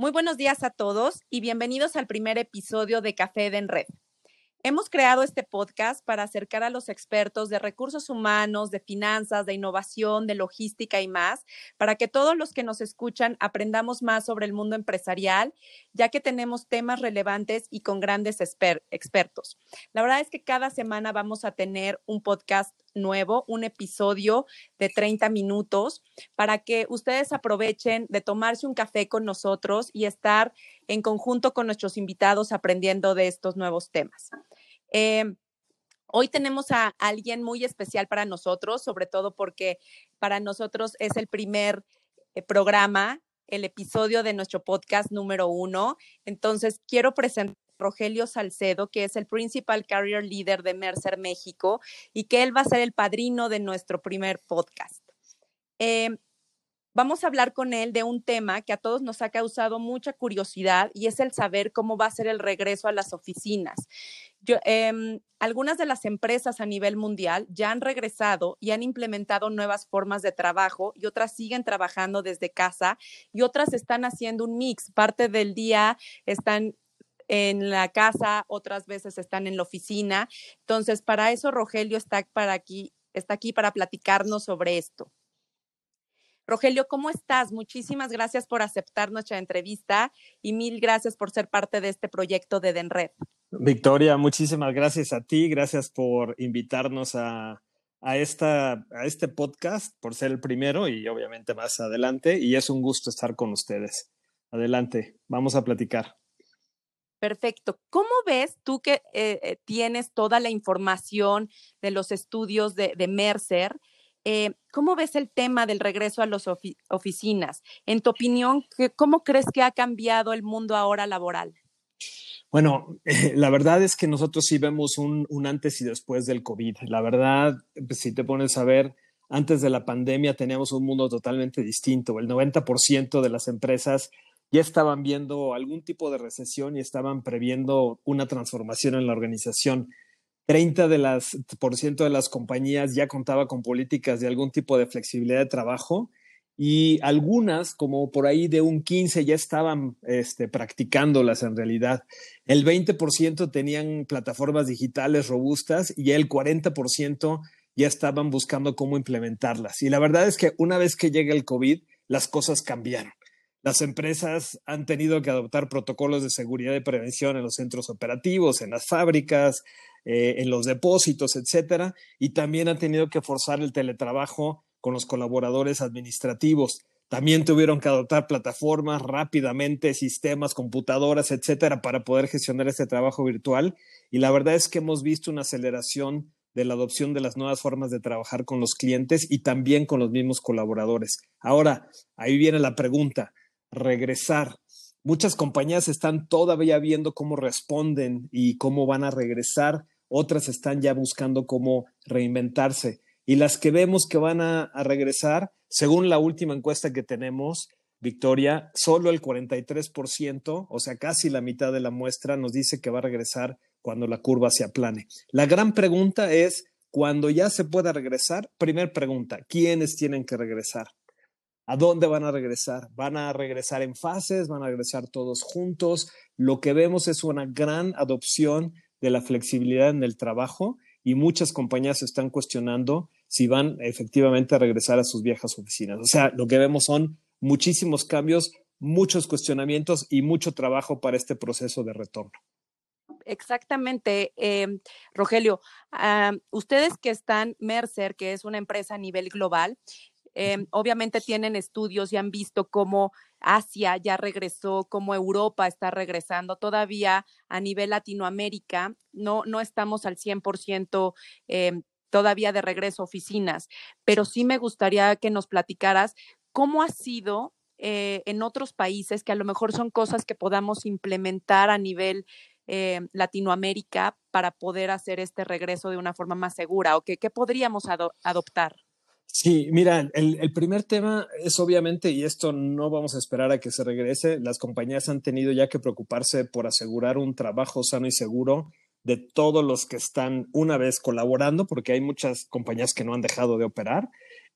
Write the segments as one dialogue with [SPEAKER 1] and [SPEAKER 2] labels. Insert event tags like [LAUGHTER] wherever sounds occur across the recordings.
[SPEAKER 1] Muy buenos días a todos y bienvenidos al primer episodio de Café de Red. Hemos creado este podcast para acercar a los expertos de recursos humanos, de finanzas, de innovación, de logística y más, para que todos los que nos escuchan aprendamos más sobre el mundo empresarial, ya que tenemos temas relevantes y con grandes expertos. La verdad es que cada semana vamos a tener un podcast nuevo, un episodio de 30 minutos para que ustedes aprovechen de tomarse un café con nosotros y estar en conjunto con nuestros invitados aprendiendo de estos nuevos temas. Em, hoy tenemos a alguien muy especial para nosotros, sobre todo porque para nosotros es el primer eh, programa, el episodio de nuestro podcast número uno. Entonces, quiero presentar Rogelio Salcedo, que es el Principal Career Leader de Mercer México y que él va a ser el padrino de nuestro primer podcast. Em, Vamos a hablar con él de un tema que a todos nos ha causado mucha curiosidad y es el saber cómo va a ser el regreso a las oficinas. Em, algunas de las empresas a nivel mundial ya han regresado y han implementado nuevas formas de trabajo y otras siguen trabajando desde casa y otras están haciendo un mix. Parte del día están en la casa, otras veces están en la oficina. Entonces, para eso Rogelio está, para aquí, está aquí para platicarnos sobre esto. Rogelio, ¿cómo estás? Muchísimas gracias por aceptar nuestra entrevista y mil gracias por ser parte de este proyecto de Denred.
[SPEAKER 2] Victoria, muchísimas gracias a ti, gracias por invitarnos a, esta, a este podcast, por ser el primero y obviamente más adelante, y es un gusto estar con ustedes. Adelante, vamos a platicar.
[SPEAKER 1] Perfecto. ¿Cómo ves tú que eh, eh, tienes toda la información de los estudios de, Mercer? Eh, ¿cómo ves el tema del regreso a las oficinas? En tu opinión, ¿cómo crees que ha cambiado el mundo ahora laboral?
[SPEAKER 2] Bueno, [LAUGHS] la verdad es que nosotros sí vemos un, antes y después del COVID. La verdad, pues, si te pones a ver, antes de la pandemia teníamos un mundo totalmente distinto. El 90% de las empresas ya estaban viendo algún tipo de recesión y estaban previendo una transformación en la organización. 30 de las, por ciento de las compañías ya contaba con políticas de algún tipo de flexibilidad de trabajo y algunas, como por ahí de un 15, ya estaban este, practicándolas en realidad. El 20% tenían plataformas digitales robustas y el 40% ya estaban buscando cómo implementarlas. Y la verdad es que una vez que llega el COVID, las cosas cambiaron. Las empresas han tenido que adoptar protocolos de seguridad y prevención en los centros operativos, en las fábricas, eh, en los depósitos, etcétera, y también han tenido que forzar el teletrabajo con los colaboradores administrativos. También tuvieron que adoptar plataformas rápidamente, sistemas, computadoras, etcétera, para poder gestionar este trabajo virtual. Y la verdad es que hemos visto una aceleración de la adopción de las nuevas formas de trabajar con los clientes y también con los mismos colaboradores. Ahora, ahí viene la pregunta, regresar. Muchas compañías están todavía viendo cómo responden y cómo van a regresar otras están ya buscando cómo reinventarse. Y las que vemos que van a, regresar, según la última encuesta que tenemos, Victoria, solo el 43%, o sea, casi la mitad de la muestra, nos dice que va a regresar cuando la curva se aplane. La gran pregunta es, cuando ya se pueda regresar, primer pregunta, ¿quiénes tienen que regresar? ¿A dónde van a regresar? ¿Van a regresar en fases? ¿Van a regresar todos juntos? Lo que vemos es una gran adopción de la flexibilidad en el trabajo y muchas compañías están cuestionando si van efectivamente a regresar a sus viejas oficinas. O sea, lo que vemos son muchísimos cambios, muchos cuestionamientos y mucho trabajo para este proceso de retorno.
[SPEAKER 1] Exactamente, em, Rogelio. Ah, ustedes que están Mercer, que es una empresa a nivel global, Em, obviamente tienen estudios y han visto cómo Asia ya regresó, cómo Europa está regresando. Todavía a nivel Latinoamérica no, no estamos al 100% eh, todavía de regreso a oficinas, pero sí me gustaría que nos platicaras cómo ha sido eh, en otros países que a lo mejor son cosas que podamos implementar a nivel eh, Latinoamérica para poder hacer este regreso de una forma más segura? ¿O qué, podríamos adoptar?
[SPEAKER 2] Sí, mira, el, primer tema es obviamente, y esto no vamos a esperar a que se regrese, las compañías han tenido ya que preocuparse por asegurar un trabajo sano y seguro de todos los que están una vez colaborando, porque hay muchas compañías que no han dejado de operar.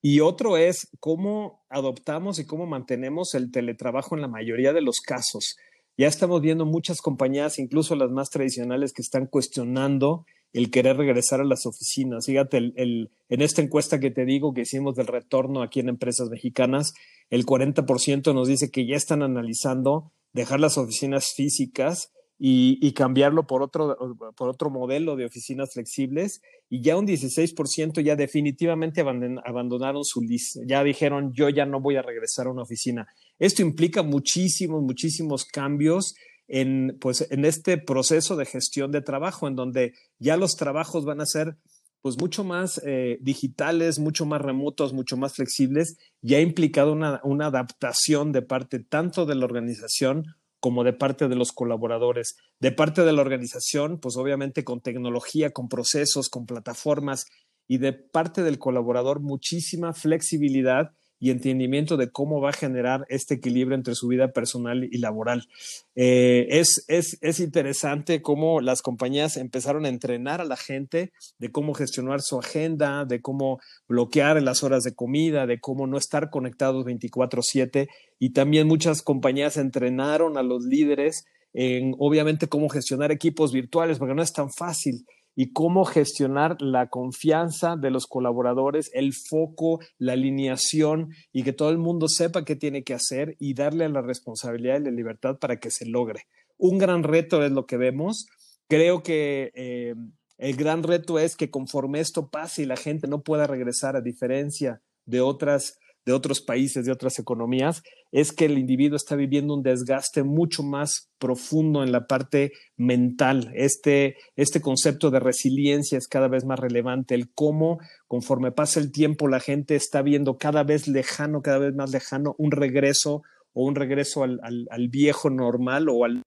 [SPEAKER 2] Y otro es cómo adoptamos y cómo mantenemos el teletrabajo en la mayoría de los casos. Ya estamos viendo muchas compañías, incluso las más tradicionales, que están cuestionando el querer regresar a las oficinas. Fíjate, el, en esta encuesta que te digo que hicimos del retorno aquí en empresas mexicanas, el 40% nos dice que ya están analizando dejar las oficinas físicas y, cambiarlo por otro, por otro modelo de oficinas flexibles. Y ya un 16% ya definitivamente abandonaron su lista. Ya dijeron, yo ya no voy a regresar a una oficina. Esto implica muchísimos, muchísimos cambios en, pues, en este proceso de gestión de trabajo, en donde ya los trabajos van a ser pues mucho más eh, digitales, mucho más remotos, mucho más flexibles, y ha implicado una, una adaptación de parte tanto de la organización como de parte de los colaboradores. De parte de la organización, pues obviamente con tecnología, con procesos, con plataformas y de parte del colaborador muchísima flexibilidad y entendimiento de cómo va a generar este equilibrio entre su vida personal y laboral. Eh, es, es, es, interesante cómo las compañías empezaron a entrenar a la gente de cómo gestionar su agenda, de cómo bloquear las horas de comida, de cómo no estar conectados 24/7 y también muchas compañías entrenaron a los líderes en obviamente cómo gestionar equipos virtuales, porque no es tan fácil y cómo gestionar la confianza de los colaboradores, el foco, la alineación y que todo el mundo sepa qué tiene que hacer y darle la responsabilidad y la libertad para que se logre. Un gran reto es lo que vemos. Creo que eh, el gran reto es que conforme esto pase y la gente no pueda regresar a diferencia de otras de otros países, de otras economías, es que el individuo está viviendo un desgaste mucho más profundo en la parte mental. Este, este concepto de resiliencia es cada vez más relevante, el cómo conforme pasa el tiempo la gente está viendo cada vez lejano, cada vez más lejano un regreso o un regreso al, al viejo normal o al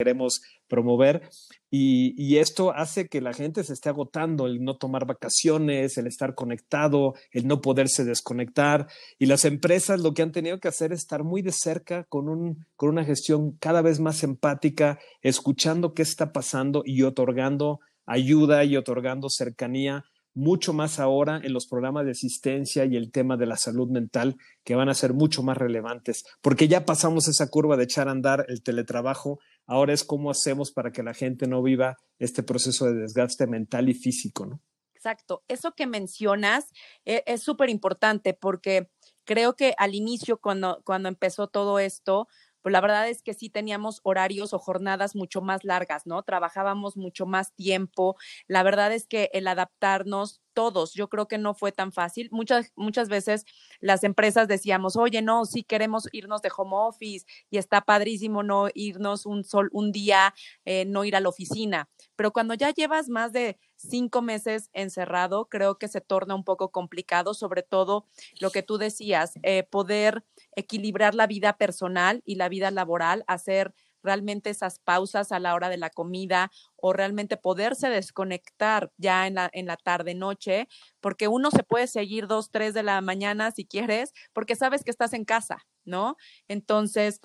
[SPEAKER 2] queremos promover. Y, esto hace que la gente se esté agotando, el no tomar vacaciones, el estar conectado, el no poderse desconectar. Y las empresas lo que han tenido que hacer es estar muy de cerca con, un, con una gestión cada vez más empática, escuchando qué está pasando y otorgando ayuda y otorgando cercanía mucho más ahora en los programas de asistencia y el tema de la salud mental que van a ser mucho más relevantes, porque ya pasamos esa curva de echar a andar el teletrabajo, ahora es cómo hacemos para que la gente no viva este proceso de desgaste mental y físico, ¿no?
[SPEAKER 1] Exacto, eso que mencionas eh, es súper importante porque creo que al inicio, cuando, cuando empezó todo esto, pues la verdad es que sí teníamos horarios o jornadas mucho más largas, ¿no? Trabajábamos mucho más tiempo. La verdad es que el adaptarnos todos. Yo creo que no fue tan fácil. Muchas, muchas veces las empresas decíamos, oye, no, sí queremos irnos de home office y está padrísimo no irnos un sol, un día, eh, no ir a la oficina. Pero cuando ya llevas más de cinco meses encerrado, creo que se torna un poco complicado, sobre todo lo que tú decías, eh, poder equilibrar la vida personal y la vida laboral, hacer realmente esas pausas a la hora de la comida o realmente poderse desconectar ya en la, en la tarde noche, porque uno se puede seguir dos, tres de la mañana si quieres, porque sabes que estás en casa, ¿no? Entonces,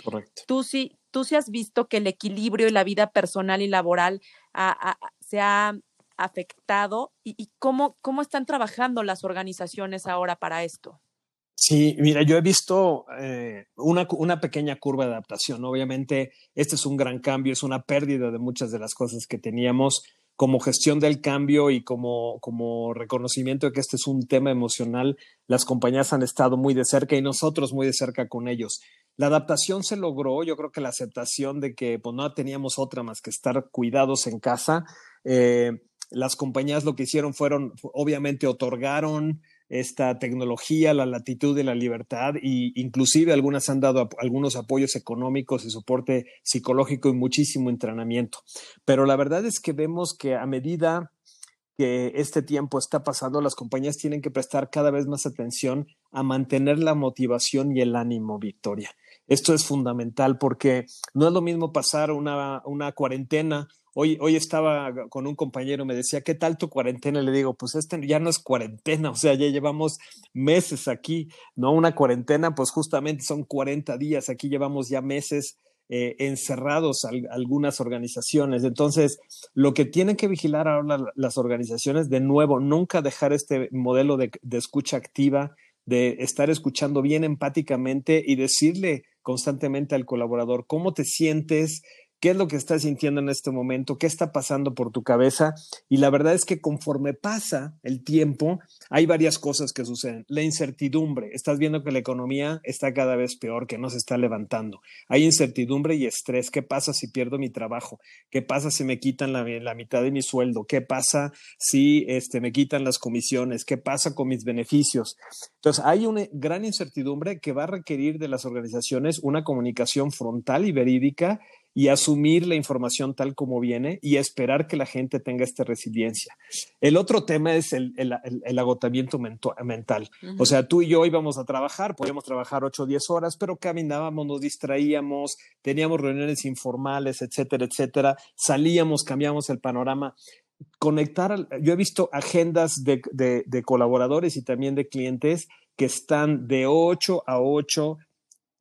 [SPEAKER 1] tú sí, tú sí has visto que el equilibrio y la vida personal y laboral se ha afectado y, y cómo, cómo están trabajando las organizaciones ahora para esto.
[SPEAKER 2] Sí, mira, yo he visto eh, una, una, pequeña curva de adaptación. Obviamente, este es un gran cambio, es una pérdida de muchas de las cosas que teníamos como gestión del cambio y como, como reconocimiento de que este es un tema emocional. Las compañías han estado muy de cerca y nosotros muy de cerca con ellos. La adaptación se logró, yo creo que la aceptación de que pues, no teníamos otra más que estar cuidados en casa. Eh, las compañías lo que hicieron fueron, obviamente, otorgaron esta tecnología, la latitud y la libertad, y inclusive algunas han dado algunos apoyos económicos y soporte psicológico y muchísimo entrenamiento. Pero la verdad es que vemos que a medida que este tiempo está pasando, las compañías tienen que prestar cada vez más atención a mantener la motivación y el ánimo, Victoria. Esto es fundamental porque no es lo mismo pasar una, una cuarentena Hoy, hoy estaba con un compañero, me decía, ¿qué tal tu cuarentena? Le digo, pues este ya no es cuarentena, [LAUGHS] o sea, ya llevamos meses aquí, ¿no? Una cuarentena, pues justamente son 40 días, aquí llevamos ya meses eh, encerrados algunas organizaciones. Entonces, lo que tienen que vigilar ahora las organizaciones, de nuevo, nunca dejar este modelo de, de escucha activa, de estar escuchando bien empáticamente y decirle constantemente al colaborador cómo te sientes, qué es lo que estás sintiendo en este momento, qué está pasando por tu cabeza. Y la verdad es que conforme pasa el tiempo, hay varias cosas que suceden. La incertidumbre, estás viendo que la economía está cada vez peor, que no se está levantando. Hay incertidumbre y estrés. ¿Qué pasa si pierdo mi trabajo? ¿Qué pasa si me quitan la, mitad de mi sueldo? ¿Qué pasa si este, me quitan las comisiones? ¿Qué pasa con mis beneficios? Entonces, hay una gran incertidumbre que va a requerir de las organizaciones una comunicación frontal y verídica y asumir la información tal como viene y esperar que la gente tenga esta resiliencia. El otro tema es el, agotamiento mental. O sea, tú y yo íbamos a trabajar, podíamos trabajar 8 o 10 horas, pero caminábamos, nos distraíamos, teníamos reuniones informales, etcétera, etcétera, salíamos, cambiamos el panorama conectar, yo he visto agendas de, de, colaboradores y también de clientes que están de 8 a 8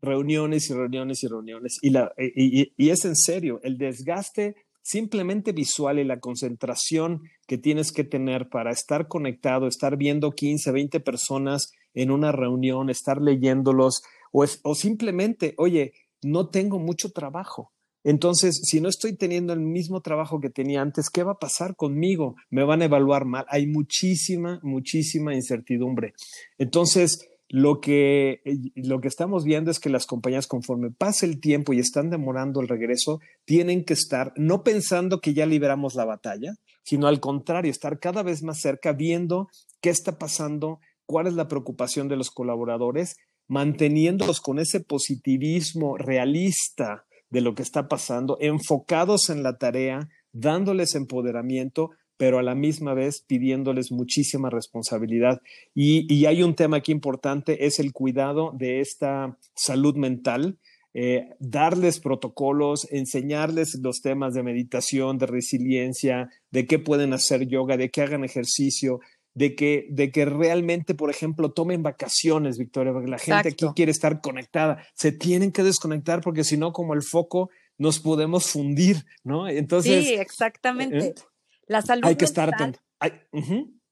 [SPEAKER 2] reuniones y reuniones y reuniones. Y, la, y, y, es en serio, el desgaste simplemente visual y la concentración que tienes que tener para estar conectado, estar viendo 15, 20 personas en una reunión, estar leyéndolos, o, o simplemente, oye, no tengo mucho trabajo. Entonces, si no estoy teniendo el mismo trabajo que tenía antes, ¿qué va a pasar conmigo? ¿Me van a evaluar mal? Hay muchísima, muchísima incertidumbre. Entonces, lo que, eh, lo que estamos viendo es que las compañías, conforme pasa el tiempo y están demorando el regreso, tienen que estar no pensando que ya liberamos la batalla, sino al contrario, estar cada vez más cerca, viendo qué está pasando, cuál es la preocupación de los colaboradores, manteniéndolos con ese positivismo realista de lo que está pasando, enfocados en la tarea, dándoles empoderamiento, pero a la misma vez pidiéndoles muchísima responsabilidad. Y, hay un tema aquí importante, es el cuidado de esta salud mental. Eh, darles protocolos, enseñarles los temas de meditación, de resiliencia, de qué pueden hacer yoga, de que hagan ejercicio, de que, de que realmente, por ejemplo, tomen vacaciones, Victoria, porque la gente aquí quiere estar conectada. Se tienen que desconectar porque si no, como el foco, nos podemos fundir, ¿no?
[SPEAKER 1] Entonces. Sí, exactamente. ¿eh? La salud
[SPEAKER 2] Hay que estar atento.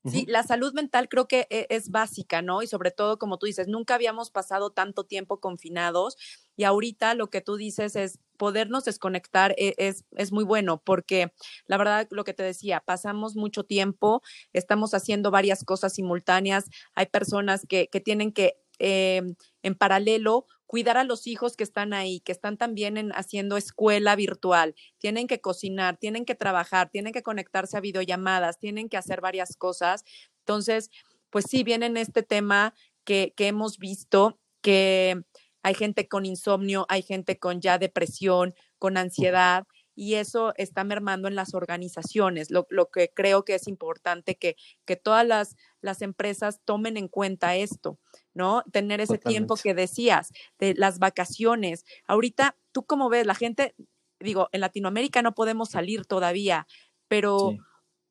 [SPEAKER 1] Sí, la salud mental creo que e, es básica, ¿no? Y sobre todo, como tú dices, nunca habíamos pasado tanto tiempo confinados y ahorita lo que tú dices es podernos desconectar e, es, es, muy bueno porque la verdad, lo que te decía, pasamos mucho tiempo, estamos haciendo varias cosas simultáneas, hay personas que, que tienen que eh, en paralelo cuidar a los hijos que están ahí, que están también en, haciendo escuela virtual, tienen que cocinar, tienen que trabajar, tienen que conectarse a videollamadas, tienen que hacer varias cosas. Entonces, pues sí, viene en este tema que, que hemos visto que hay gente con insomnio, hay gente con ya depresión, con ansiedad y eso está mermando en las organizaciones. Lo, que creo que es importante que, que todas las, las, empresas tomen en cuenta esto, ¿no? Tener ese tiempo que decías, de las vacaciones. Ahorita, ¿tú cómo ves? La gente, digo, en Latinoamérica no podemos salir todavía, pero...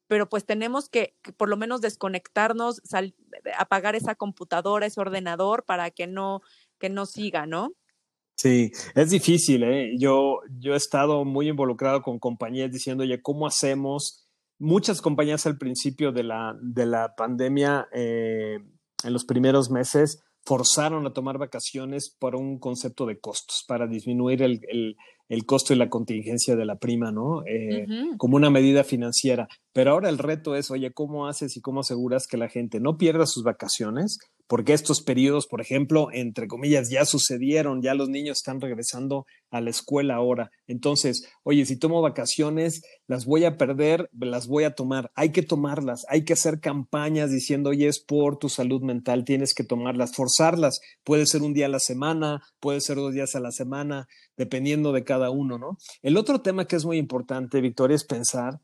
[SPEAKER 1] pero pues tenemos que, por lo menos desconectarnos, apagar esa computadora, ese ordenador para que no, que no siga, ¿no?
[SPEAKER 2] Sí, es difícil. ¿eh? Yo, yo he estado muy involucrado con compañías diciendo, oye, ¿cómo hacemos? Muchas compañías al principio de la, de la pandemia, eh, en los primeros meses, forzaron a tomar vacaciones por un concepto de costos, para disminuir el, el, el costo y la contingencia de la prima, ¿no? Eh, como una medida financiera. Pero ahora el reto es, oye, ¿cómo haces y cómo aseguras que la gente no pierda sus vacaciones? Porque estos periodos, por ejemplo, entre comillas, ya sucedieron, ya los niños están regresando a la escuela ahora. Entonces, oye, si tomo vacaciones, las voy a perder, las voy a tomar. Hay que tomarlas, hay que hacer campañas diciendo, oye, es por tu salud mental, tienes que tomarlas, forzarlas. Puede ser un día a la semana, puede ser dos días a la semana, dependiendo de cada uno, ¿no? El otro tema que es muy importante, Victoria, es pensar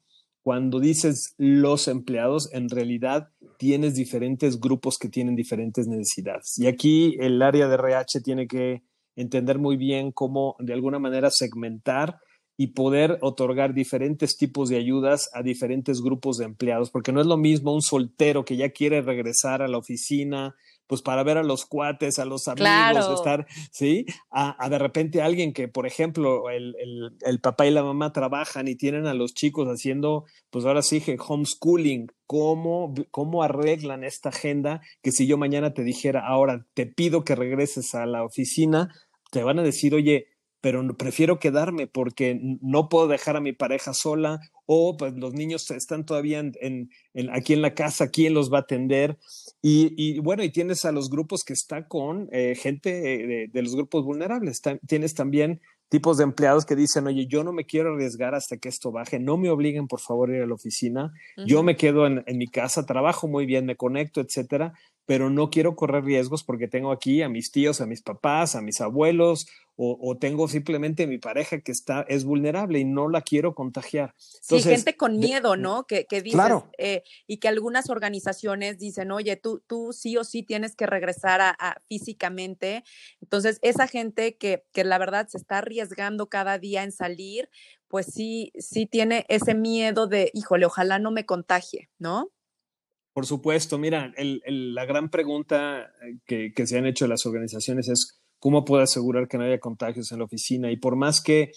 [SPEAKER 2] cuando dices los empleados, en realidad tienes diferentes grupos que tienen diferentes necesidades. Y aquí el área de RH tiene que entender muy bien cómo de alguna manera segmentar y poder otorgar diferentes tipos de ayudas a diferentes grupos de empleados, porque no es lo mismo un soltero que ya quiere regresar a la oficina, pues para ver a los cuates, a los amigos, estar, ¿sí? A, de repente alguien que, por ejemplo, el, el, papá y la mamá trabajan y tienen a los chicos haciendo, pues ahora sí, homeschooling, ¿cómo, cómo arreglan esta agenda que si yo mañana te dijera, ahora te pido que regreses a la oficina, te van a decir, oye, pero prefiero quedarme porque no puedo dejar a mi pareja sola o pues los niños están todavía en, aquí en la casa, ¿quién los va a atender? Y, bueno, y tienes a los grupos que está con eh, gente de, de, los grupos vulnerables. tienes también tipos de empleados que dicen, oye, yo no me quiero arriesgar hasta que esto baje, no me obliguen por favor a ir a la oficina, yo me quedo en, en, mi casa, trabajo muy bien, me conecto, etcétera, pero no quiero correr riesgos porque tengo aquí a mis tíos, a mis papás, a mis abuelos, o, tengo simplemente mi pareja que está, es vulnerable y no la quiero contagiar.
[SPEAKER 1] sí, gente con miedo, ¿no? Que, que dices, eh, y que algunas organizaciones dicen, oye, tú, tú sí o sí tienes que regresar a, físicamente. Entonces, esa gente que, que la verdad se está arriesgando cada día en salir, pues sí, sí tiene ese miedo de, híjole, ojalá no me contagie, ¿no?
[SPEAKER 2] Por supuesto, mira, la gran pregunta eh, que, se han hecho las organizaciones es cómo puedo asegurar que no haya contagios en la oficina. Y por más que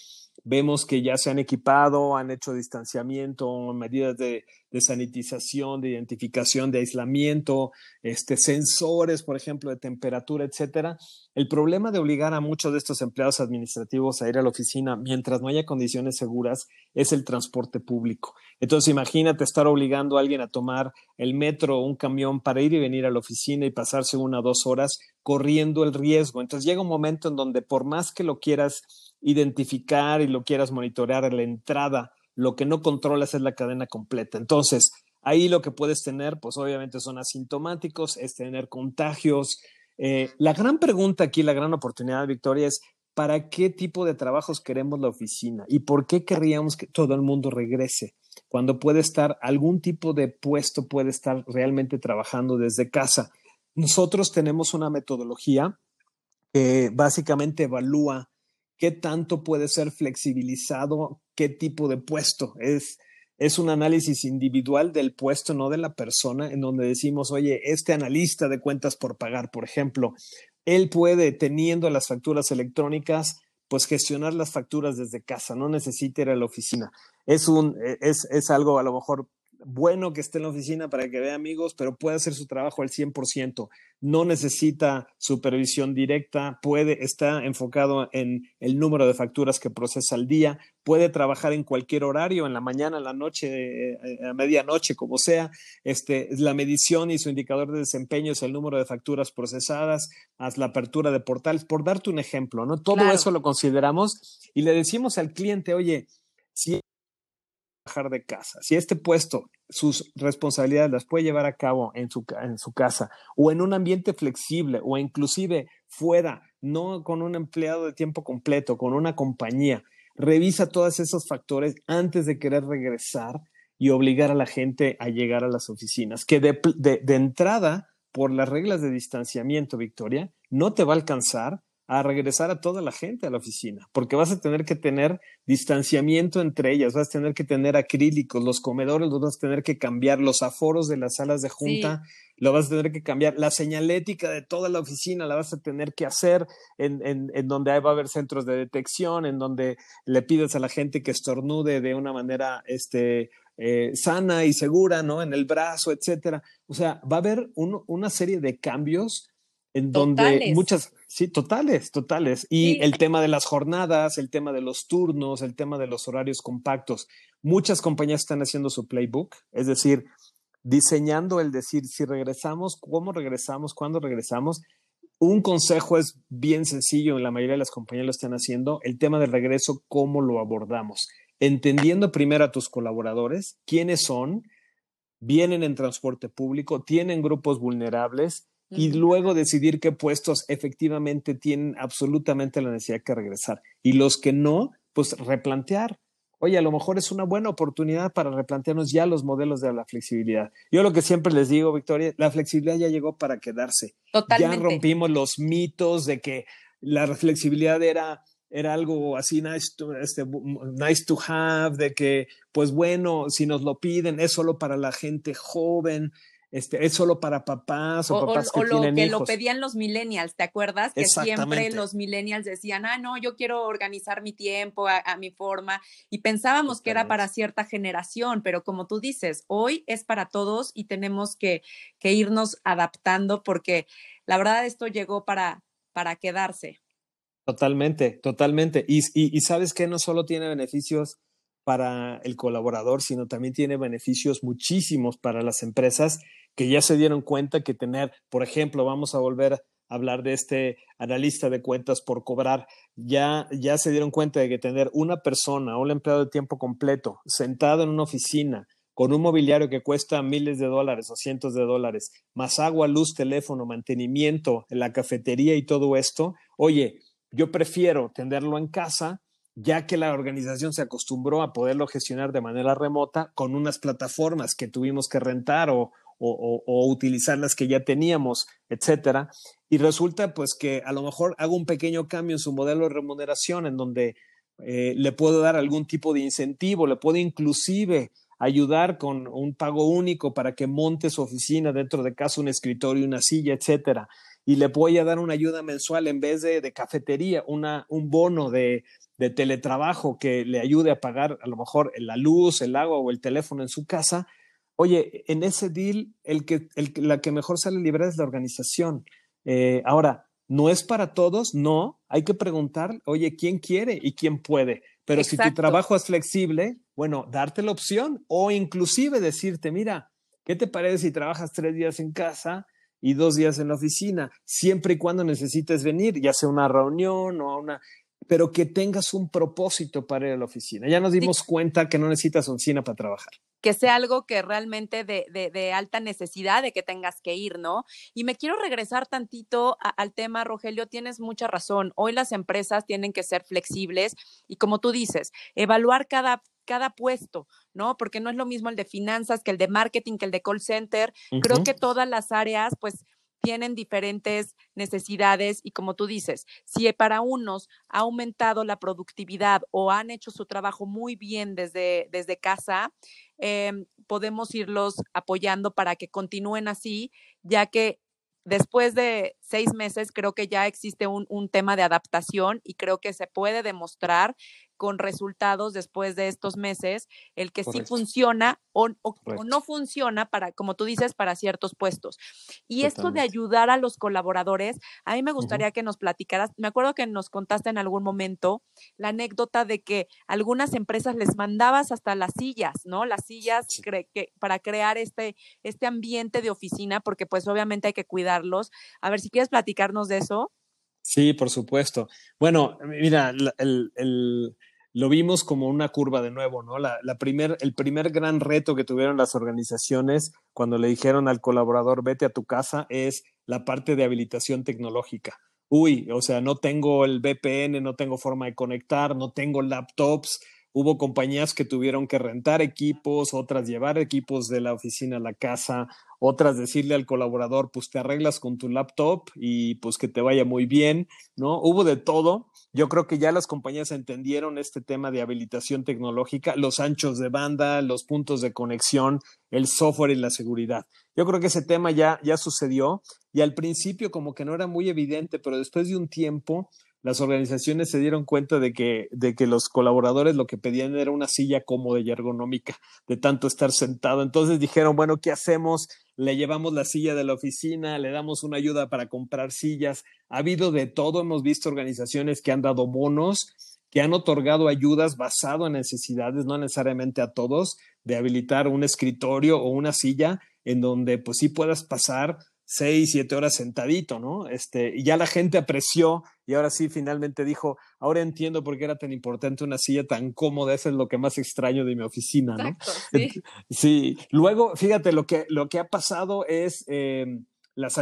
[SPEAKER 2] vemos que ya se han equipado, han hecho distanciamiento, medidas de, de sanitización, de identificación, de aislamiento, este, sensores, por ejemplo, de temperatura, etcétera. El problema de obligar a muchos de estos empleados administrativos a ir a la oficina mientras no haya condiciones seguras es el transporte público. Entonces, imagínate estar obligando a alguien a tomar el metro o un camión para ir y venir a la oficina y pasarse una o dos horas corriendo el riesgo. Entonces, llega un momento en donde por más que lo quieras identificar y lo quieras monitorear a la entrada lo que no controlas es la cadena completa. Entonces, ahí lo que puedes tener, pues obviamente son asintomáticos, es tener contagios. Eh, la gran pregunta aquí, la gran oportunidad, Victoria, es ¿para qué tipo de trabajos queremos la oficina? ¿Y por qué querríamos que todo el mundo regrese? Cuando puede estar, algún tipo de puesto puede estar realmente trabajando desde casa. Nosotros tenemos una metodología que básicamente evalúa qué tanto puede ser flexibilizado, qué tipo de puesto. Es, es un análisis individual del puesto, no de la persona, en donde decimos, oye, este analista de cuentas por pagar, por ejemplo, él puede, teniendo las facturas electrónicas, pues gestionar las facturas desde casa, no necesita ir a la oficina. Es, un, es, es algo a lo mejor bueno que esté en la oficina para que vea amigos, pero puede hacer su trabajo al 100%. No necesita supervisión directa, puede, está enfocado en el número de facturas que procesa al día, puede trabajar en cualquier horario, en la mañana, en la noche, eh, a medianoche, como sea. Este, la medición y su indicador de desempeño es el número de facturas procesadas, haz la apertura de portales, por darte un ejemplo, ¿no? Todo eso lo consideramos y le decimos al cliente, oye, si de casa. Si este puesto, sus responsabilidades las puede llevar a cabo en su, en su casa o en un ambiente flexible o inclusive fuera, no con un empleado de tiempo completo, con una compañía, revisa todos esos factores antes de querer regresar y obligar a la gente a llegar a las oficinas, que de, de entrada, por las reglas de distanciamiento, Victoria, no te va a alcanzar a regresar a toda la gente a la oficina, porque vas a tener que tener distanciamiento entre ellas, vas a tener que tener acrílicos, los comedores los vas a tener que cambiar, los aforos de las salas de junta lo vas a tener que cambiar, la señalética de toda la oficina la vas a tener que hacer en, en, donde va a haber centros de detección, en donde le pides a la gente que estornude de una manera este, eh, sana y segura, ¿no? En el brazo, etcétera. O sea, va a haber una serie de cambios en donde muchas, sí, totales, totales. Y el tema de las jornadas, el tema de los turnos, el tema de los horarios compactos. Muchas compañías están haciendo su playbook, es decir, diseñando el decir si regresamos, cómo regresamos, cuándo regresamos. Un consejo es bien sencillo, en la mayoría de las compañías lo están haciendo, el tema del regreso, cómo lo abordamos. Entendiendo primero a tus colaboradores, quiénes son, vienen en transporte público, tienen grupos vulnerables, y luego decidir qué puestos efectivamente tienen absolutamente la necesidad que regresar. Y los que no, pues replantear. oye, a lo mejor es una buena oportunidad para replantearnos ya los modelos de la flexibilidad. Yo lo que siempre les digo, Victoria, la flexibilidad ya llegó para quedarse.
[SPEAKER 1] Totalmente.
[SPEAKER 2] Ya rompimos los mitos de que la flexibilidad era era algo así nice to, este, nice to have, de que, pues bueno, si nos lo piden, es solo para la gente joven, este, es solo para papás o, papás que
[SPEAKER 1] o lo
[SPEAKER 2] tienen
[SPEAKER 1] que
[SPEAKER 2] hijos.
[SPEAKER 1] lo pedían los millennials, ¿te acuerdas? Que siempre los millennials decían, ah, no, yo quiero organizar mi tiempo a, a mi forma y pensábamos que era para cierta generación, pero como tú dices, hoy es para todos y tenemos que, que irnos adaptando porque la verdad esto llegó para, para quedarse.
[SPEAKER 2] Totalmente, totalmente. Y, y, y sabes que no solo tiene beneficios para el colaborador, sino también tiene beneficios muchísimos para las empresas que ya se dieron cuenta que tener, por ejemplo, vamos a volver a hablar de este analista de cuentas por cobrar, ya, ya se dieron cuenta de que tener una persona, un empleado de tiempo completo, sentado en una oficina, con un mobiliario que cuesta miles de dólares o cientos de dólares, más agua, luz, teléfono, mantenimiento, la cafetería y todo esto, oye, yo prefiero tenerlo en casa, ya que la organización se acostumbró a poderlo gestionar de manera remota con unas plataformas que tuvimos que rentar o, o, utilizar las que ya teníamos, etcétera. Y resulta pues que a lo mejor hago un pequeño cambio en su modelo de remuneración en donde eh, le puedo dar algún tipo de incentivo, le puedo inclusive ayudar con un pago único para que monte su oficina dentro de casa, un escritorio, una silla, etcétera y le voy a dar una ayuda mensual en vez de, de cafetería, una, un bono de, de, teletrabajo que le ayude a pagar a lo mejor la luz, el agua o el teléfono en su casa. Oye, en ese deal, el que, el, la que mejor sale libre es la organización. Eh, ahora, ¿no es para todos? No, hay que preguntar, oye, ¿quién quiere y quién puede? Pero Exacto. si tu trabajo es flexible, bueno, darte la opción o inclusive decirte, mira, ¿qué te parece si trabajas tres días en casa? y dos días en la oficina, siempre y cuando necesites venir, ya sea una reunión o una, pero que tengas un propósito para ir a la oficina. Ya nos dimos sí. cuenta que no necesitas oficina para trabajar.
[SPEAKER 1] Que sea algo que realmente de, de, de, alta necesidad de que tengas que ir, ¿no? Y me quiero regresar tantito a, al tema, Rogelio, tienes mucha razón. Hoy las empresas tienen que ser flexibles y como tú dices, evaluar cada cada puesto, ¿no? Porque no es lo mismo el de finanzas que el de marketing, que el de call center. Uh -huh. Creo que todas las áreas, pues, tienen diferentes necesidades y como tú dices, si para unos ha aumentado la productividad o han hecho su trabajo muy bien desde, desde casa, eh, podemos irlos apoyando para que continúen así, ya que después de seis meses creo que ya existe un, un tema de adaptación y creo que se puede demostrar con resultados después de estos meses, el que Correcto. sí funciona o, o, o, no funciona para, como tú dices, para ciertos puestos. Y Totalmente. esto de ayudar a los colaboradores, a mí me gustaría uh -huh. que nos platicaras, me acuerdo que nos contaste en algún momento la anécdota de que algunas empresas les mandabas hasta las sillas, ¿no? Las sillas sí. cre que, para crear este, este ambiente de oficina, porque pues obviamente hay que cuidarlos. A ver si quieres platicarnos de eso.
[SPEAKER 2] Sí, por supuesto. Bueno, mira, lo vimos como una curva de nuevo, ¿no? La, la primer, el primer gran reto que tuvieron las organizaciones cuando le dijeron al colaborador, vete a tu casa, es la parte de habilitación tecnológica. Uy, o sea, no tengo el VPN, no tengo forma de conectar, no tengo laptops. Hubo compañías que tuvieron que rentar equipos, otras llevar equipos de la oficina a la casa, otras decirle al colaborador, pues te arreglas con tu laptop y pues que te vaya muy bien, ¿no? Hubo de todo. Yo creo que ya las compañías entendieron este tema de habilitación tecnológica, los anchos de banda, los puntos de conexión, el software y la seguridad. Yo creo que ese tema ya, ya sucedió y al principio como que no era muy evidente, pero después de un tiempo las organizaciones se dieron cuenta de que, de que los colaboradores lo que pedían era una silla cómoda y ergonómica, de tanto estar sentado. Entonces dijeron, bueno, ¿qué hacemos? Le llevamos la silla de la oficina, le damos una ayuda para comprar sillas. Ha habido de todo, hemos visto organizaciones que han dado bonos, que han otorgado ayudas basado en necesidades, no necesariamente a todos, de habilitar un escritorio o una silla en donde pues sí puedas pasar seis, siete horas sentadito, ¿no? Este, y ya la gente apreció y ahora sí finalmente dijo, ahora entiendo por qué era tan importante una silla tan cómoda, eso es lo que más extraño de mi oficina, ¿no?
[SPEAKER 1] Exacto, [LAUGHS] sí.
[SPEAKER 2] sí. Luego, fíjate, lo que, lo que ha pasado es eh, las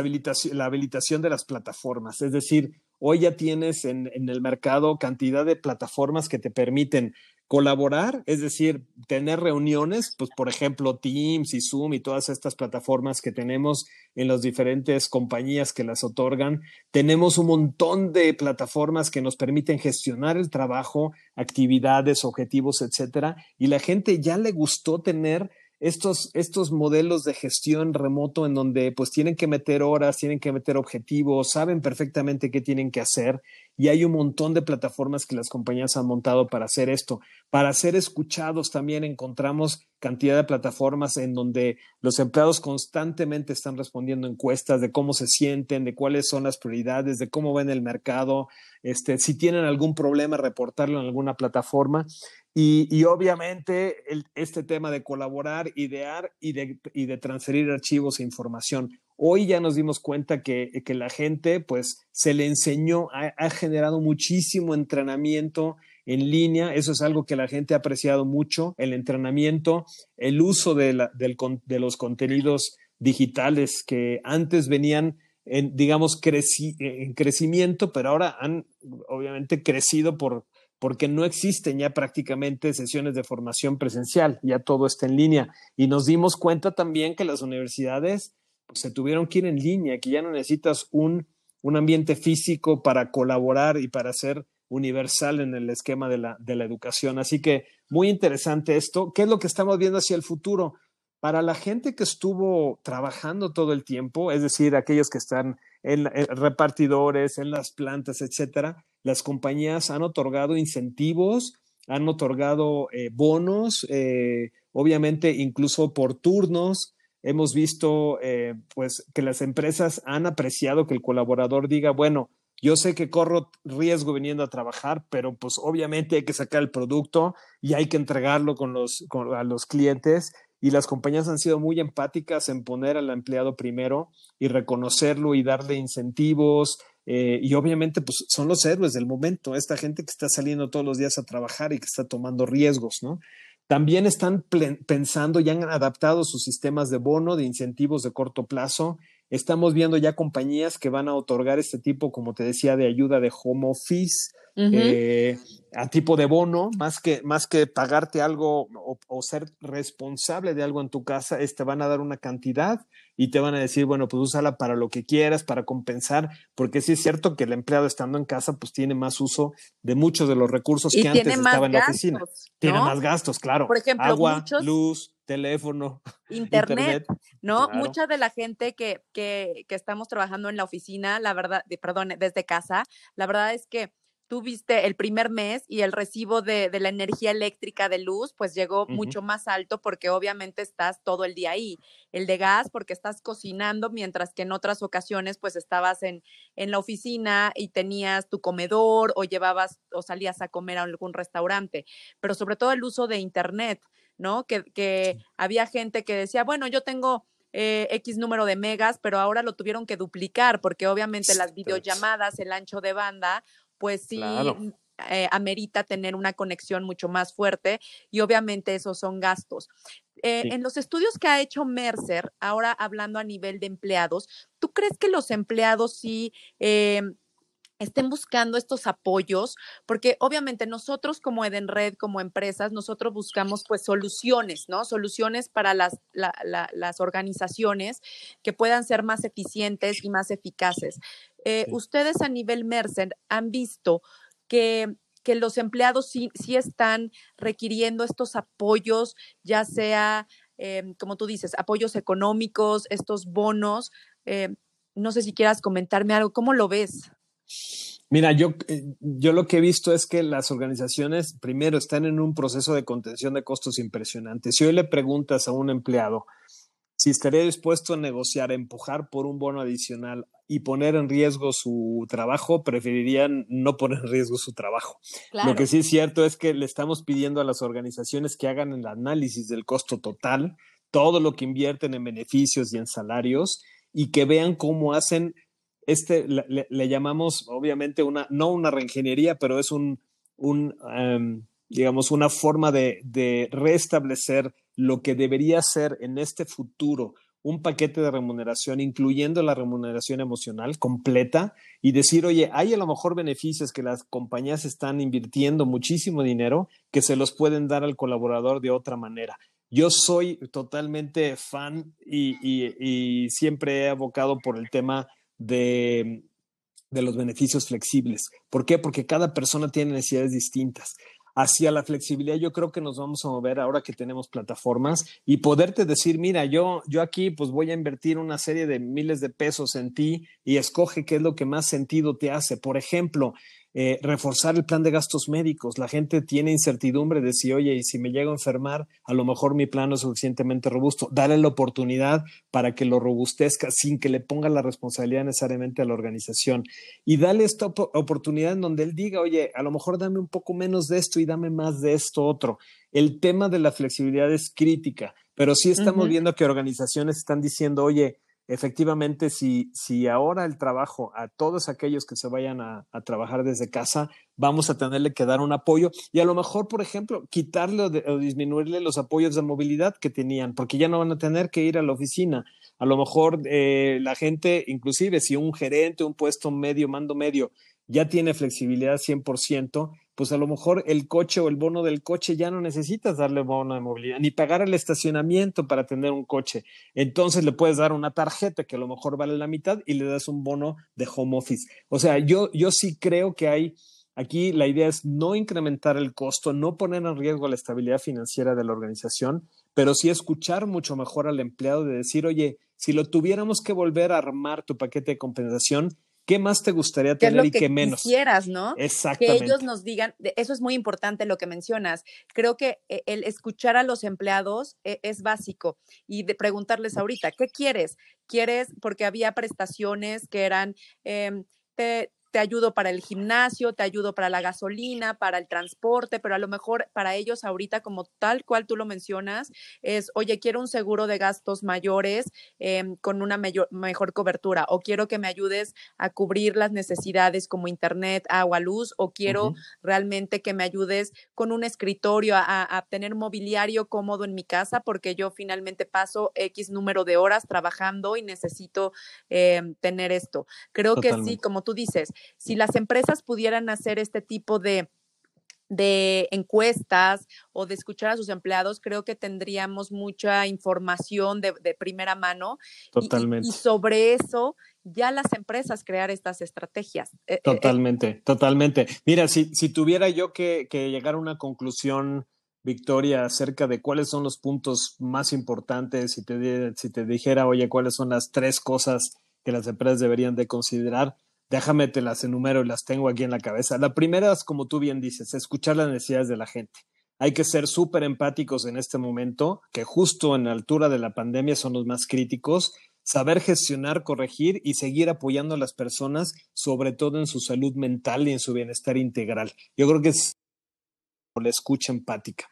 [SPEAKER 2] la habilitación de las plataformas, es decir, hoy ya tienes en, en el mercado cantidad de plataformas que te permiten colaborar, es decir, tener reuniones, pues por ejemplo Teams y Zoom y todas estas plataformas que tenemos en las diferentes compañías que las otorgan. Tenemos un montón de plataformas que nos permiten gestionar el trabajo, actividades, objetivos, etcétera, y la gente ya le gustó tener estos, estos modelos de gestión remoto en donde pues tienen que meter horas, tienen que meter objetivos, saben perfectamente qué tienen que hacer y hay un montón de plataformas que las compañías han montado para hacer esto. Para ser escuchados también encontramos cantidad de plataformas en donde los empleados constantemente están respondiendo encuestas de cómo se sienten, de cuáles son las prioridades, de cómo ven el mercado, este, si tienen algún problema, reportarlo en alguna plataforma. Y, obviamente este tema de colaborar, idear y de, transferir archivos e información. Hoy ya nos dimos cuenta que, la gente pues se le enseñó, ha, generado muchísimo entrenamiento en línea, eso es algo que la gente ha apreciado mucho, el entrenamiento, el uso de, los contenidos digitales que antes venían en, digamos, en crecimiento, pero ahora han obviamente crecido por, porque no existen ya prácticamente sesiones de formación presencial, ya todo está en línea. Y nos dimos cuenta también que las universidades pues, se tuvieron que ir en línea, que ya no necesitas un, un ambiente físico para colaborar y para ser universal en el esquema de la, de la educación. Así que muy interesante esto. ¿Qué es lo que estamos viendo hacia el futuro? Para la gente que estuvo trabajando todo el tiempo, es decir, aquellos que están en, repartidores, en las plantas, etcétera, las compañías han otorgado incentivos, han otorgado eh, bonos, eh, obviamente incluso por turnos. Hemos visto eh, pues que las empresas han apreciado que el colaborador diga, bueno, yo sé que corro riesgo viniendo a trabajar, pero pues obviamente hay que sacar el producto y hay que entregarlo con los, a los clientes y las compañías han sido muy empáticas en poner al empleado primero y reconocerlo y darle incentivos. Eh, y obviamente, pues son los héroes del momento, esta gente que está saliendo todos los días a trabajar y que está tomando riesgos, ¿no? También están pensando y han adaptado sus sistemas de bono, de incentivos de corto plazo. Estamos viendo ya compañías que van a otorgar este tipo, como te decía, de ayuda de home office, eh, a tipo de bono, más que, más que pagarte algo o, ser responsable de algo en tu casa, es te van a dar una cantidad y te van a decir, bueno, pues úsala para lo que quieras, para compensar, porque sí es cierto que el empleado estando en casa, pues tiene más uso de muchos de los recursos que antes estaba en la oficina. Tiene más gastos, claro.
[SPEAKER 1] Por ejemplo,
[SPEAKER 2] agua, luz, teléfono, [LAUGHS]
[SPEAKER 1] internet, ¿no? Mucha de la gente que, que, que, estamos trabajando en la oficina, la verdad, perdón, desde casa, la verdad es que tú viste el primer mes y el recibo de, la energía eléctrica de luz, pues llegó mucho más alto porque obviamente estás todo el día ahí. El de gas porque estás cocinando, mientras que en otras ocasiones pues estabas en, en la oficina y tenías tu comedor o llevabas o salías a comer a algún restaurante. Pero sobre todo el uso de Internet, ¿no? Que, que había gente que decía, bueno, yo tengo... Eh, X número de megas, pero ahora lo tuvieron que duplicar porque obviamente las videollamadas, el ancho de banda, pues sí eh, amerita tener una conexión mucho más fuerte y obviamente esos son gastos. Eh, en los estudios que ha hecho Mercer, ahora hablando a nivel de empleados, ¿tú crees que los empleados sí... Em, estén buscando estos apoyos, porque obviamente nosotros como Edenred, como empresas, nosotros buscamos pues soluciones, ¿no? Soluciones para las, las organizaciones que puedan ser más eficientes y más eficaces. Eh, ustedes a nivel Mercer han visto que, que los empleados sí, sí, están requiriendo estos apoyos, ya sea, em, como tú dices, apoyos económicos, estos bonos. Em, no sé si quieras comentarme algo, ¿cómo lo ves?
[SPEAKER 2] Mira, yo, eh, yo lo que he visto es que las organizaciones primero están en un proceso de contención de costos impresionante. Si hoy le preguntas a un empleado si estaría dispuesto a negociar, a empujar por un bono adicional y poner en riesgo su trabajo, preferirían no poner en riesgo su trabajo. Lo que sí es cierto es que le estamos pidiendo a las organizaciones que hagan el análisis del costo total, todo lo que invierten en beneficios y en salarios, y que vean cómo hacen este, le, llamamos obviamente una, no una reingeniería, pero es un, un em, digamos, una forma de, de restablecer lo que debería ser en este futuro un paquete de remuneración, incluyendo la remuneración emocional completa, y decir, oye, hay a lo mejor beneficios que las compañías están invirtiendo muchísimo dinero que se los pueden dar al colaborador de otra manera. Yo soy totalmente fan y, siempre he abocado por el tema de, de los beneficios flexibles. ¿Por qué? Porque cada persona tiene necesidades distintas hacia la flexibilidad, yo creo que nos vamos a mover ahora que tenemos plataformas y poderte decir, mira, yo, yo aquí pues voy a invertir una serie de miles de pesos en ti y escoge qué es lo que más sentido te hace. Por ejemplo, eh, reforzar el plan de gastos médicos. La gente tiene incertidumbre de si, oye, y si me llego a enfermar, a lo mejor mi plan no es suficientemente robusto. Dale la oportunidad para que lo robustezca sin que le ponga la responsabilidad necesariamente a la organización. Y dale esta oportunidad en donde él diga, oye, a lo mejor dame un poco menos de esto y dame más de esto otro. El tema de la flexibilidad es crítica, pero sí estamos viendo que organizaciones están diciendo, oye, efectivamente, si, si ahora el trabajo a todos aquellos que se vayan a, trabajar desde casa, vamos a tenerle que dar un apoyo y a lo mejor, por ejemplo, quitarle o, disminuirle los apoyos de movilidad que tenían, porque ya no van a tener que ir a la oficina. A lo mejor eh, la gente, inclusive si un gerente, un puesto medio, mando medio, ya tiene flexibilidad 100%, pues a lo mejor el coche o el bono del coche ya no necesitas darle bono de movilidad, ni pagar el estacionamiento para tener un coche. Entonces le puedes dar una tarjeta que a lo mejor vale la mitad y le das un bono de home office. O sea, yo, yo sí creo que hay, aquí la idea es no incrementar el costo, no poner en riesgo la estabilidad financiera de la organización, pero sí escuchar mucho mejor al empleado de decir, oye, si lo tuviéramos que volver a armar tu paquete de compensación, ¿Qué más te gustaría tener y qué menos?
[SPEAKER 1] Quisieras, ¿no?
[SPEAKER 2] Exactamente.
[SPEAKER 1] Que ellos nos digan, eso es muy importante lo que mencionas. Creo que eh, el escuchar a los empleados eh, es básico y de preguntarles ahorita, ¿qué quieres? ¿Quieres? Porque había prestaciones que eran, em, te ayudo para el gimnasio, te ayudo para la gasolina, para el transporte, pero a lo mejor para ellos ahorita, como tal cual tú lo mencionas, es, oye, quiero un seguro de gastos mayores em, con una mejor cobertura, o quiero que me ayudes a cubrir las necesidades como internet, agua, luz, o quiero realmente que me ayudes con un escritorio, a, tener mobiliario cómodo en mi casa, porque yo finalmente paso X número de horas trabajando y necesito em, tener esto. Creo que sí, como tú dices, si las empresas pudieran hacer este tipo de, de encuestas o de escuchar a sus empleados, creo que tendríamos mucha información de, primera mano.
[SPEAKER 2] Totalmente.
[SPEAKER 1] Y, sobre eso, ya las empresas crear estas estrategias.
[SPEAKER 2] Eh, eh, eh, totalmente, totalmente. Mira, si, si tuviera yo que, que, llegar a una conclusión, Victoria, acerca de cuáles son los puntos más importantes, si te, si te dijera, oye, cuáles son las tres cosas que las empresas deberían de considerar, Déjame te las enumero y las tengo aquí en la cabeza. La primera es, como tú bien dices, escuchar las necesidades de la gente. Hay que ser súper empáticos en este momento, que justo en la altura de la pandemia son los más críticos. Saber gestionar, corregir y seguir apoyando a las personas, sobre todo en su salud mental y en su bienestar integral. Yo creo que es la escucha empática.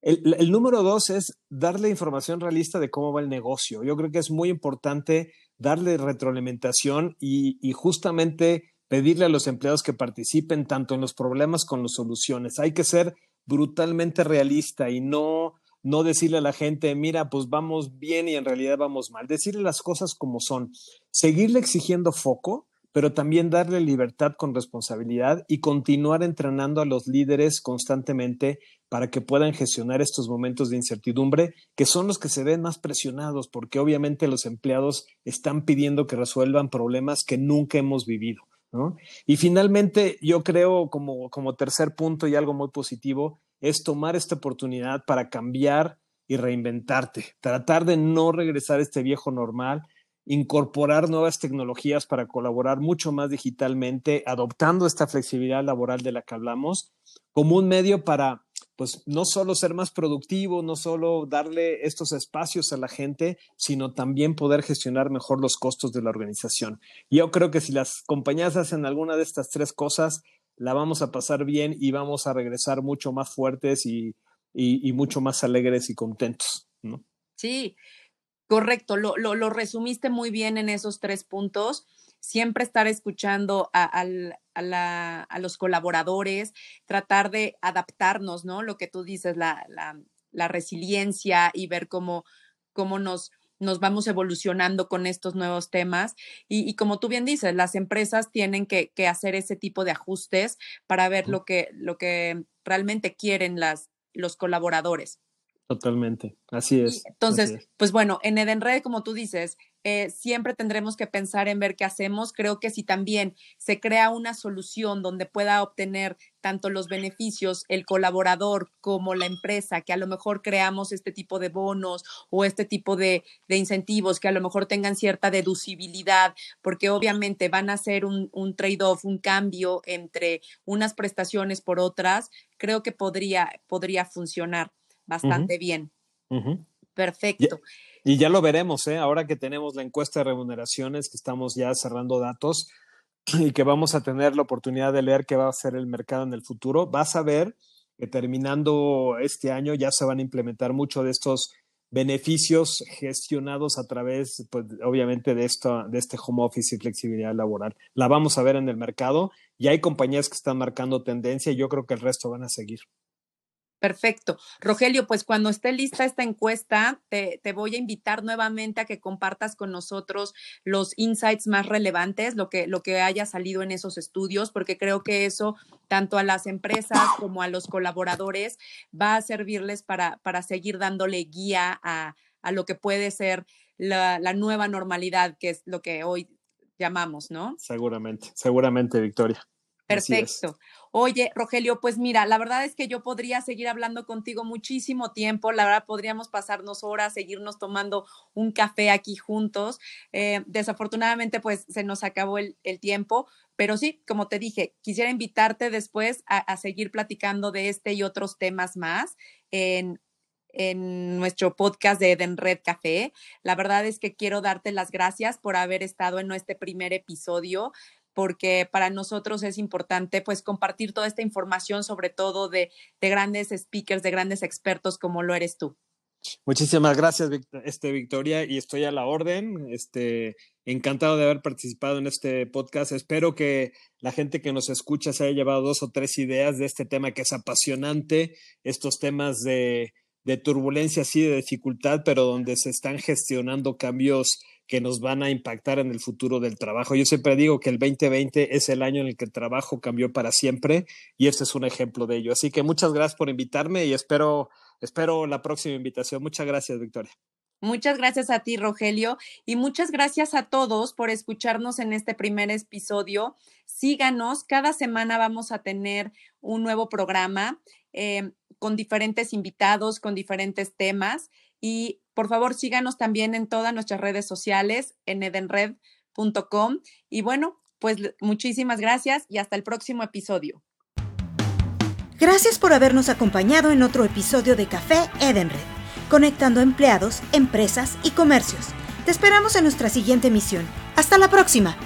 [SPEAKER 2] El, el, número dos es darle información realista de cómo va el negocio. Yo creo que es muy importante darle retroalimentación y, justamente pedirle a los empleados que participen tanto en los problemas como en las soluciones. Hay que ser brutalmente realista y no, no decirle a la gente, mira, pues vamos bien y en realidad vamos mal. Decirle las cosas como son. Seguirle exigiendo foco, pero también darle libertad con responsabilidad y continuar entrenando a los líderes constantemente para que puedan gestionar estos momentos de incertidumbre, que son los que se ven más presionados, porque obviamente los empleados están pidiendo que resuelvan problemas que nunca hemos vivido. Y finalmente, yo creo como, como tercer punto y algo muy positivo, es tomar esta oportunidad para cambiar y reinventarte, tratar de no regresar a este viejo normal, incorporar nuevas tecnologías para colaborar mucho más digitalmente, adoptando esta flexibilidad laboral de la que hablamos, como un medio para, pues, no solo ser más productivo, no solo darle estos espacios a la gente, sino también poder gestionar mejor los costos de la organización. Yo creo que si las compañías hacen alguna de estas tres cosas, la vamos a pasar bien y vamos a regresar mucho más fuertes y, y, mucho más alegres y contentos, ¿no?
[SPEAKER 1] Sí, Correcto, lo, lo, resumiste muy bien en esos tres puntos. Siempre estar escuchando a, a, los colaboradores, tratar de adaptarnos, ¿no? Lo que tú dices, la, la, la resiliencia y ver cómo, cómo nos, nos vamos evolucionando con estos nuevos temas y, como tú bien dices, las empresas tienen que, hacer ese tipo de ajustes para ver lo que, lo que realmente quieren las, los colaboradores.
[SPEAKER 2] Totalmente, así es.
[SPEAKER 1] entonces, pues bueno, en Edenred, como tú dices, eh, siempre tendremos que pensar en ver qué hacemos. Creo que si también se crea una solución donde pueda obtener tanto los beneficios el colaborador como la empresa, que a lo mejor creamos este tipo de bonos o este tipo de, incentivos que a lo mejor tengan cierta deducibilidad, porque obviamente van a ser un, trade-off, un cambio entre unas prestaciones por otras, creo que podría, podría funcionar bastante bien. Perfecto.
[SPEAKER 2] Y ya lo veremos, ¿eh? ahora que tenemos la encuesta de remuneraciones, que estamos ya cerrando datos y que vamos a tener la oportunidad de leer qué va a ser el mercado en el futuro, vas a ver que terminando este año ya se van a implementar muchos de estos beneficios gestionados a través, pues, obviamente, de, esto, de este home office y flexibilidad laboral. La vamos a ver en el mercado y hay compañías que están marcando tendencia y yo creo que el resto van a seguir.
[SPEAKER 1] Perfecto. Rogelio, pues cuando esté lista esta encuesta, te, voy a invitar nuevamente a que compartas con nosotros los insights más relevantes, lo que, lo que haya salido en esos estudios, porque creo que eso, tanto a las empresas como a los colaboradores, va a servirles para, para seguir dándole guía a, lo que puede ser la nueva normalidad, que es lo que hoy llamamos, ¿no?
[SPEAKER 2] Seguramente, seguramente, Victoria.
[SPEAKER 1] Perfecto. Oye, Rogelio, pues mira, la verdad es que yo podría seguir hablando contigo muchísimo tiempo. La verdad, podríamos pasarnos horas, seguirnos tomando un café aquí juntos. Eh, desafortunadamente, pues se nos acabó el, tiempo, pero sí, como te dije, quisiera invitarte después a, seguir platicando de este y otros temas más en, en nuestro podcast de Eden Red Café. La verdad es que quiero darte las gracias por haber estado en este primer episodio porque para nosotros es importante pues compartir toda esta información, sobre todo de, grandes speakers, de grandes expertos como lo eres tú.
[SPEAKER 2] Muchísimas gracias, este, Victoria, y estoy a la orden. Este, encantado de haber participado en este podcast. Espero que la gente que nos escucha se haya llevado dos o tres ideas de este tema que es apasionante, estos temas de, de turbulencia, sí, de dificultad, pero donde se están gestionando cambios que nos van a impactar en el futuro del trabajo. Yo siempre digo que el 2020 es el año en el que el trabajo cambió para siempre y este es un ejemplo de ello. Así que muchas gracias por invitarme y espero, espero la próxima invitación. Muchas gracias, Victoria.
[SPEAKER 1] Muchas gracias a ti, Rogelio, y muchas gracias a todos por escucharnos en este primer episodio. Síganos, cada semana vamos a tener un nuevo programa eh, con diferentes invitados, con diferentes temas. Y por favor, síganos también en todas nuestras redes sociales, en edenred.com. Y bueno, pues muchísimas gracias y hasta el próximo episodio.
[SPEAKER 3] Gracias por habernos acompañado en otro episodio de Café Edenred, conectando empleados, empresas y comercios. Te esperamos en nuestra siguiente emisión. Hasta la próxima.